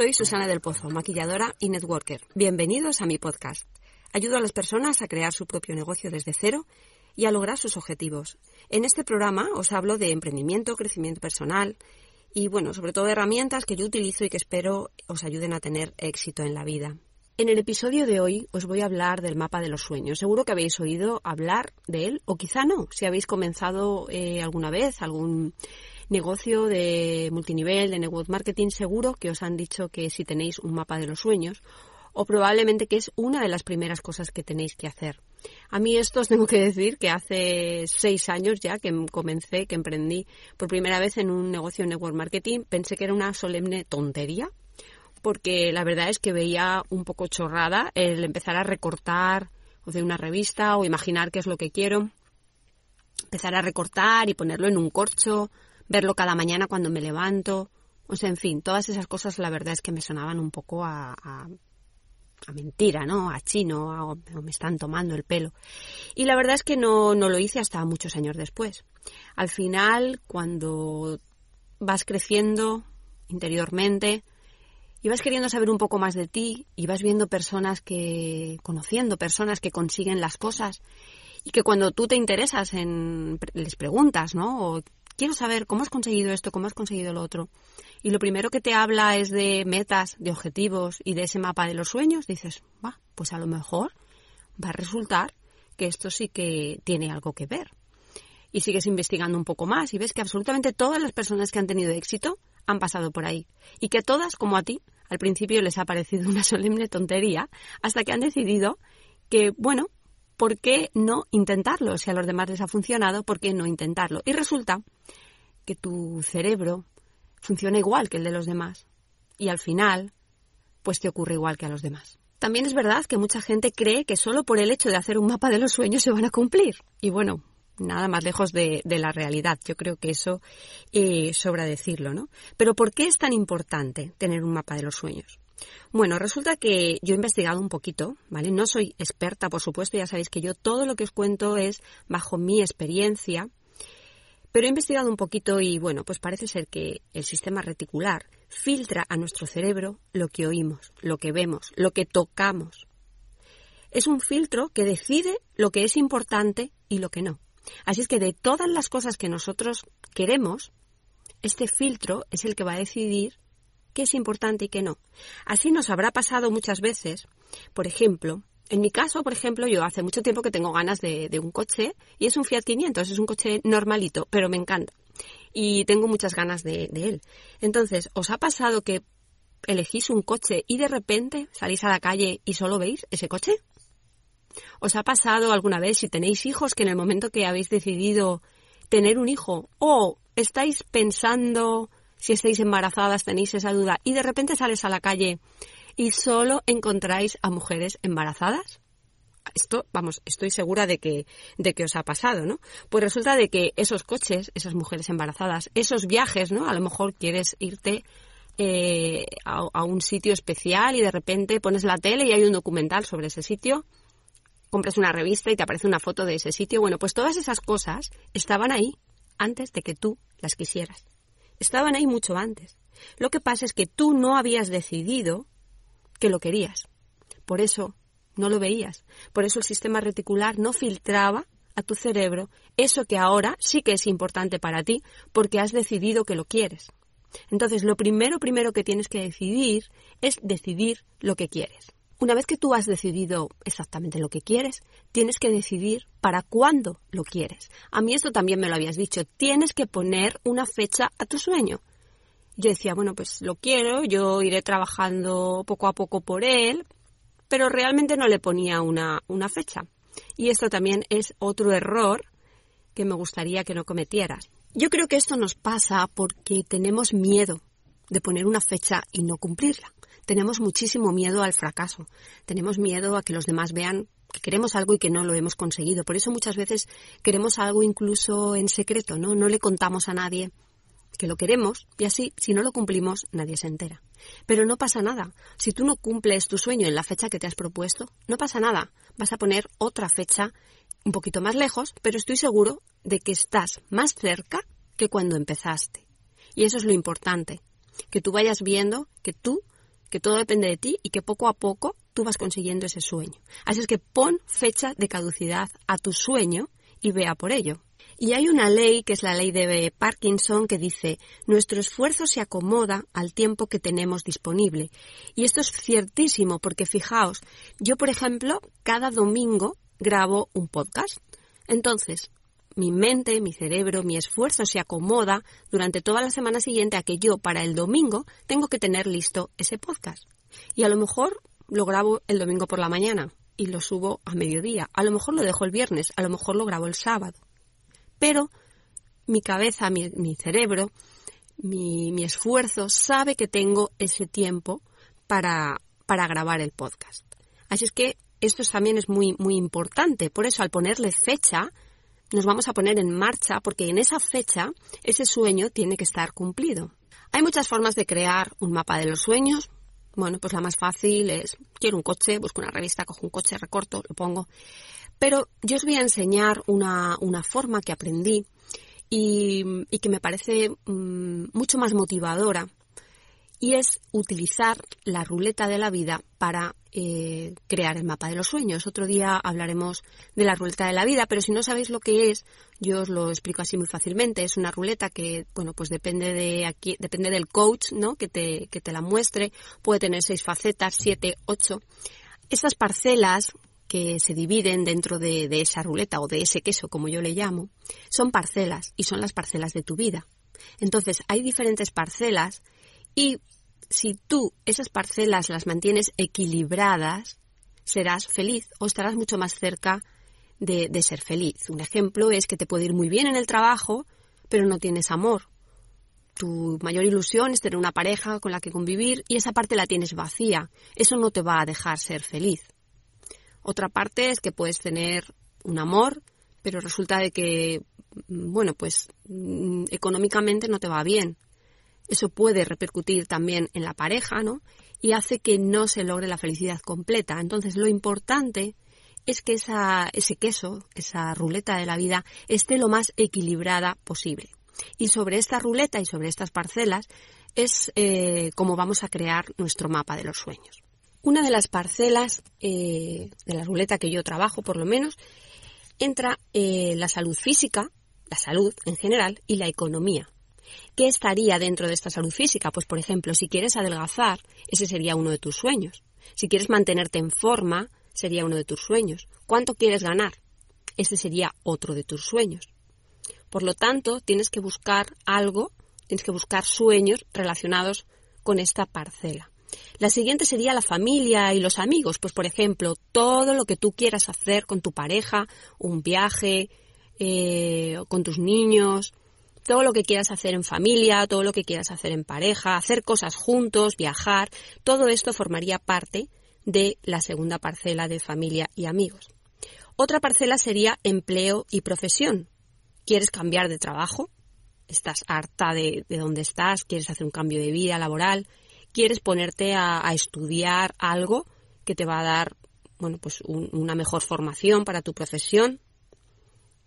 Soy Susana del Pozo, maquilladora y networker. Bienvenidos a mi podcast. Ayudo a las personas a crear su propio negocio desde cero y a lograr sus objetivos. En este programa os hablo de emprendimiento, crecimiento personal y, bueno, sobre todo herramientas que yo utilizo y que espero os ayuden a tener éxito en la vida. En el episodio de hoy os voy a hablar del mapa de los sueños. Seguro que habéis oído hablar de él o quizá no, si habéis comenzado eh, alguna vez algún negocio de multinivel, de network marketing, seguro que os han dicho que si tenéis un mapa de los sueños o probablemente que es una de las primeras cosas que tenéis que hacer. A mí esto os tengo que decir que hace seis años ya que comencé, que emprendí por primera vez en un negocio de network marketing, pensé que era una solemne tontería, porque la verdad es que veía un poco chorrada el empezar a recortar de una revista o imaginar qué es lo que quiero, empezar a recortar y ponerlo en un corcho, verlo cada mañana cuando me levanto. O sea, en fin, todas esas cosas la verdad es que me sonaban un poco a, a, mentira, ¿no? A chino, a, o me están tomando el pelo. Y la verdad es que no, no lo hice hasta muchos años después. Al final, cuando vas creciendo interiormente, y vas queriendo saber un poco más de ti, y vas viendo personas que, conociendo personas que consiguen las cosas, y que cuando tú te interesas en, les preguntas, ¿no? Quiero saber cómo has conseguido esto, cómo has conseguido lo otro. Y lo primero que te habla es de metas, de objetivos y de ese mapa de los sueños, dices, va, pues a lo mejor va a resultar que esto sí que tiene algo que ver. Y sigues investigando un poco más y ves que absolutamente todas las personas que han tenido éxito han pasado por ahí. Y que todas, como a ti, al principio les ha parecido una solemne tontería, hasta que han decidido que, bueno, ¿por qué no intentarlo? Si a los demás les ha funcionado, ¿por qué no intentarlo? Y resulta que tu cerebro funciona igual que el de los demás. Y al final, pues te ocurre igual que a los demás. También es verdad que mucha gente cree que solo por el hecho de hacer un mapa de los sueños se van a cumplir. Y bueno, nada más lejos de, la realidad. Yo creo que eso eh, sobra decirlo, ¿no? Pero ¿por qué es tan importante tener un mapa de los sueños? Bueno, resulta que yo he investigado un poquito, ¿vale? No soy experta, por supuesto, ya sabéis que yo todo lo que os cuento es bajo mi experiencia, pero he investigado un poquito y bueno, pues parece ser que el sistema reticular filtra a nuestro cerebro lo que oímos, lo que vemos, lo que tocamos. Es un filtro que decide lo que es importante y lo que no. Así es que de todas las cosas que nosotros queremos, este filtro es el que va a decidir qué es importante y qué no. Así nos habrá pasado muchas veces, por ejemplo, en mi caso, por ejemplo, yo hace mucho tiempo que tengo ganas de, un coche y es un Fiat 500, es un coche normalito, pero me encanta y tengo muchas ganas de, de él. Entonces, ¿os ha pasado que elegís un coche y de repente salís a la calle y solo veis ese coche? ¿Os ha pasado alguna vez si tenéis hijos que en el momento que habéis decidido tener un hijo o estáis pensando si estáis embarazadas, tenéis esa duda y de repente sales a la calle y solo encontráis a mujeres embarazadas? Esto, vamos, estoy segura de que, de que os ha pasado, ¿no? Pues resulta de que esos coches, esas mujeres embarazadas, esos viajes, ¿no? A lo mejor quieres irte eh, a, a un sitio especial y de repente pones la tele y hay un documental sobre ese sitio compras una revista y te aparece una foto de ese sitio. Bueno, pues todas esas cosas estaban ahí antes de que tú las quisieras. Estaban ahí mucho antes. Lo que pasa es que tú no habías decidido que lo querías. Por eso no lo veías. Por eso el sistema reticular no filtraba a tu cerebro eso que ahora sí que es importante para ti porque has decidido que lo quieres. Entonces, lo primero, primero que tienes que decidir es decidir lo que quieres. Una vez que tú has decidido exactamente lo que quieres, tienes que decidir para cuándo lo quieres. A mí esto también me lo habías dicho, tienes que poner una fecha a tu sueño. Yo decía, bueno, pues lo quiero, yo iré trabajando poco a poco por él, pero realmente no le ponía una, una fecha. Y esto también es otro error que me gustaría que no cometieras. Yo creo que esto nos pasa porque tenemos miedo de poner una fecha y no cumplirla. Tenemos muchísimo miedo al fracaso. Tenemos miedo a que los demás vean que queremos algo y que no lo hemos conseguido. Por eso muchas veces queremos algo incluso en secreto, ¿no? No le contamos a nadie que lo queremos y así, si no lo cumplimos, nadie se entera. Pero no pasa nada. Si tú no cumples tu sueño en la fecha que te has propuesto, no pasa nada. Vas a poner otra fecha un poquito más lejos, pero estoy seguro de que estás más cerca que cuando empezaste. Y eso es lo importante, que tú vayas viendo que tú, que todo depende de ti y que poco a poco tú vas consiguiendo ese sueño. Así es que pon fecha de caducidad a tu sueño y vea por ello. Y hay una ley, que es la ley de Parkinson, que dice, nuestro esfuerzo se acomoda al tiempo que tenemos disponible. Y esto es ciertísimo, porque fijaos, yo, por ejemplo, cada domingo grabo un podcast. Entonces, mi mente, mi cerebro, mi esfuerzo se acomoda durante toda la semana siguiente a que yo, para el domingo, tengo que tener listo ese podcast. Y a lo mejor lo grabo el domingo por la mañana y lo subo a mediodía. A lo mejor lo dejo el viernes, a lo mejor lo grabo el sábado pero mi cabeza, mi, cerebro, mi, mi, esfuerzo sabe que tengo ese tiempo para, para grabar el podcast. Así es que esto también es muy, muy importante. Por eso, al ponerle fecha, nos vamos a poner en marcha porque en esa fecha ese sueño tiene que estar cumplido. Hay muchas formas de crear un mapa de los sueños. Bueno, pues la más fácil es, quiero un coche, busco una revista, cojo un coche, recorto, lo pongo. Pero yo os voy a enseñar una, forma que aprendí y, que me parece mm, mucho más motivadora y es utilizar la ruleta de la vida para eh, crear el mapa de los sueños. Otro día hablaremos de la ruleta de la vida, pero si no sabéis lo que es, yo os lo explico así muy fácilmente. Es una ruleta que, bueno, pues depende de aquí, depende del coach, ¿no? Que te, que te la muestre. Puede tener seis facetas, siete, ocho. Estas parcelas que se dividen dentro de, esa ruleta o de ese queso, como yo le llamo, son parcelas y son las parcelas de tu vida. Entonces, hay diferentes parcelas y si tú esas parcelas las mantienes equilibradas, serás feliz o estarás mucho más cerca de, de, ser feliz. Un ejemplo es que te puede ir muy bien en el trabajo, pero no tienes amor. Tu mayor ilusión es tener una pareja con la que convivir y esa parte la tienes vacía. Eso no te va a dejar ser feliz. Otra parte es que puedes tener un amor, pero resulta de que, mm, bueno, pues mm, económicamente no te va bien. Eso puede repercutir también en la pareja, ¿no? Y hace que no se logre la felicidad completa. Entonces, lo importante es que esa, ese queso, esa ruleta de la vida, esté lo más equilibrada posible. Y sobre esta ruleta y sobre estas parcelas es eh, como vamos a crear nuestro mapa de los sueños. Una de las parcelas eh, de la ruleta que yo trabajo, por lo menos, entra eh, la salud física, la salud en general y la economía. ¿Qué estaría dentro de esta salud física? Pues, por ejemplo, si quieres adelgazar, ese sería uno de tus sueños. Si quieres mantenerte en forma, sería uno de tus sueños. ¿Cuánto quieres ganar? Ese sería otro de tus sueños. Por lo tanto, tienes que buscar algo, tienes que buscar sueños relacionados con esta parcela. La siguiente sería la familia y los amigos. Pues, por ejemplo, todo lo que tú quieras hacer con tu pareja, un viaje, eh, con tus niños, todo lo que quieras hacer en familia, todo lo que quieras hacer en pareja, hacer cosas juntos, viajar, todo esto formaría parte de la segunda parcela de familia y amigos. Otra parcela sería empleo y profesión. ¿Quieres cambiar de trabajo? ¿Estás harta de, de donde estás? ¿Quieres hacer un cambio de vida laboral? quieres ponerte a, estudiar algo que te va a dar bueno, pues una mejor formación para tu profesión,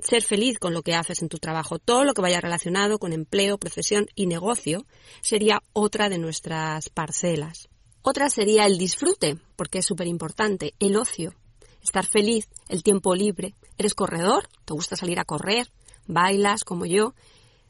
ser feliz con lo que haces en tu trabajo, todo lo que vaya relacionado con empleo, profesión y negocio sería otra de nuestras parcelas. Otra sería el disfrute, porque es súper importante, el ocio, estar feliz, el tiempo libre. ¿Eres corredor? ¿Te gusta salir a correr? ¿Bailas como yo?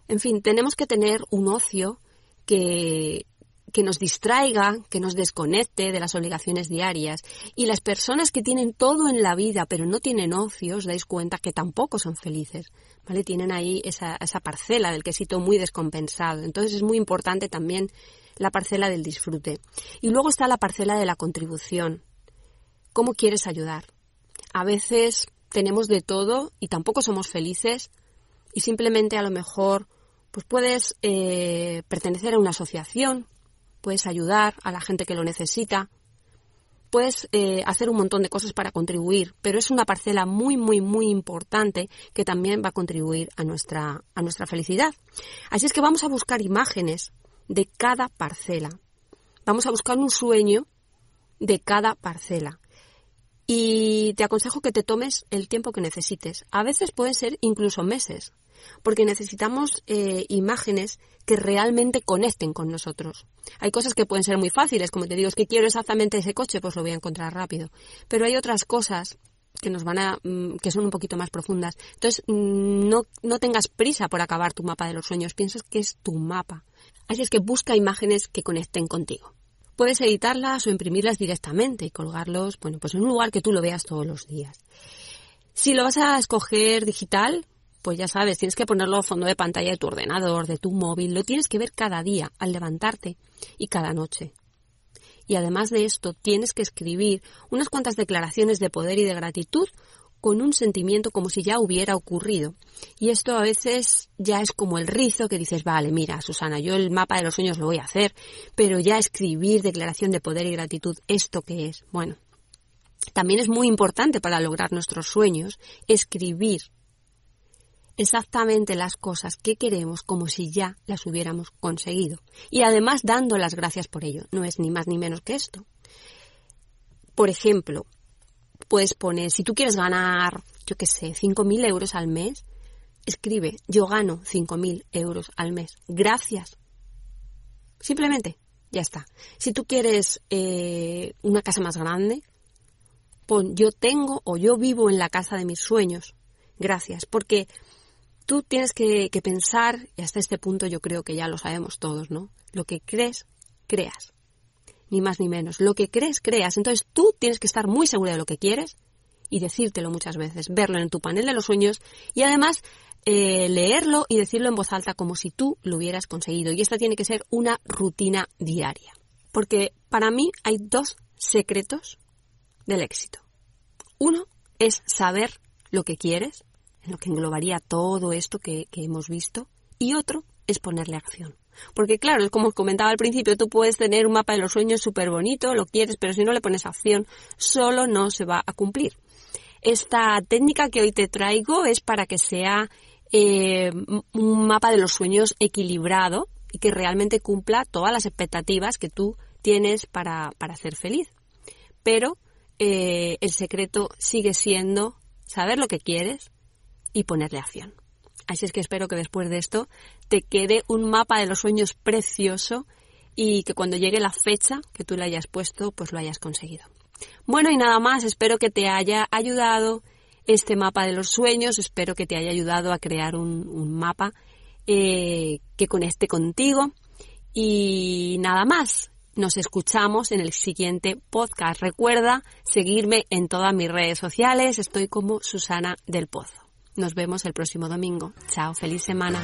En fin, tenemos que tener un ocio que, que nos distraiga, que nos desconecte de las obligaciones diarias. Y las personas que tienen todo en la vida pero no tienen ocio, os dais cuenta que tampoco son felices. ¿Vale? Tienen ahí esa, esa parcela del quesito muy descompensado. Entonces es muy importante también la parcela del disfrute. Y luego está la parcela de la contribución. ¿Cómo quieres ayudar? A veces tenemos de todo y tampoco somos felices y simplemente a lo mejor pues puedes eh, pertenecer a una asociación, puedes ayudar a la gente que lo necesita, puedes eh, hacer un montón de cosas para contribuir, pero es una parcela muy, muy, muy importante que también va a contribuir a nuestra, a nuestra felicidad. Así es que vamos a buscar imágenes de cada parcela. Vamos a buscar un sueño de cada parcela. Y te aconsejo que te tomes el tiempo que necesites. A veces pueden ser incluso meses, porque necesitamos eh, imágenes que realmente conecten con nosotros. Hay cosas que pueden ser muy fáciles, como te digo, es que quiero exactamente ese coche, pues lo voy a encontrar rápido. Pero hay otras cosas que nos van a mm, que son un poquito más profundas. Entonces, mm, no, no tengas prisa por acabar tu mapa de los sueños, piensas que es tu mapa. Así es que busca imágenes que conecten contigo. Puedes editarlas o imprimirlas directamente y colgarlos, bueno, pues en un lugar que tú lo veas todos los días. Si lo vas a escoger digital, pues ya sabes, tienes que ponerlo al fondo de pantalla de tu ordenador, de tu móvil, lo tienes que ver cada día al levantarte y cada noche. Y además de esto, tienes que escribir unas cuantas declaraciones de poder y de gratitud con un sentimiento como si ya hubiera ocurrido. Y esto a veces ya es como el rizo que dices, vale, mira, Susana, yo el mapa de los sueños lo voy a hacer, pero ya escribir declaración de poder y gratitud, ¿esto qué es? Bueno, también es muy importante para lograr nuestros sueños escribir exactamente las cosas que queremos como si ya las hubiéramos conseguido. Y además dando las gracias por ello. No es ni más ni menos que esto. Por ejemplo, puedes poner, si tú quieres ganar, yo qué sé, 5.000 euros al mes, escribe, yo gano 5.000 euros al mes. Gracias. Simplemente, ya está. Si tú quieres eh, una casa más grande, pon, yo tengo o yo vivo en la casa de mis sueños. Gracias. Porque tú tienes que, pensar, y hasta este punto yo creo que ya lo sabemos todos, ¿no? Lo que crees, creas ni más ni menos. Lo que crees, creas. Entonces tú tienes que estar muy segura de lo que quieres y decírtelo muchas veces, verlo en tu panel de los sueños y además eh, leerlo y decirlo en voz alta como si tú lo hubieras conseguido. Y esta tiene que ser una rutina diaria. Porque para mí hay dos secretos del éxito. Uno es saber lo que quieres, en lo que englobaría todo esto que, hemos visto, y otro es ponerle acción. Porque claro, como os comentaba al principio, tú puedes tener un mapa de los sueños súper bonito, lo quieres, pero si no le pones acción, solo no se va a cumplir. Esta técnica que hoy te traigo es para que sea eh, un mapa de los sueños equilibrado y que realmente cumpla todas las expectativas que tú tienes para, para ser feliz. Pero eh, el secreto sigue siendo saber lo que quieres y ponerle acción. Así es que espero que después de esto te quede un mapa de los sueños precioso y que cuando llegue la fecha que tú le hayas puesto, pues lo hayas conseguido. Bueno, y nada más, espero que te haya ayudado este mapa de los sueños, espero que te haya ayudado a crear un, mapa eh, que conecte contigo y nada más. Nos escuchamos en el siguiente podcast. Recuerda seguirme en todas mis redes sociales. Estoy como Susana del Pozo. Nos vemos el próximo domingo. Chao, feliz semana.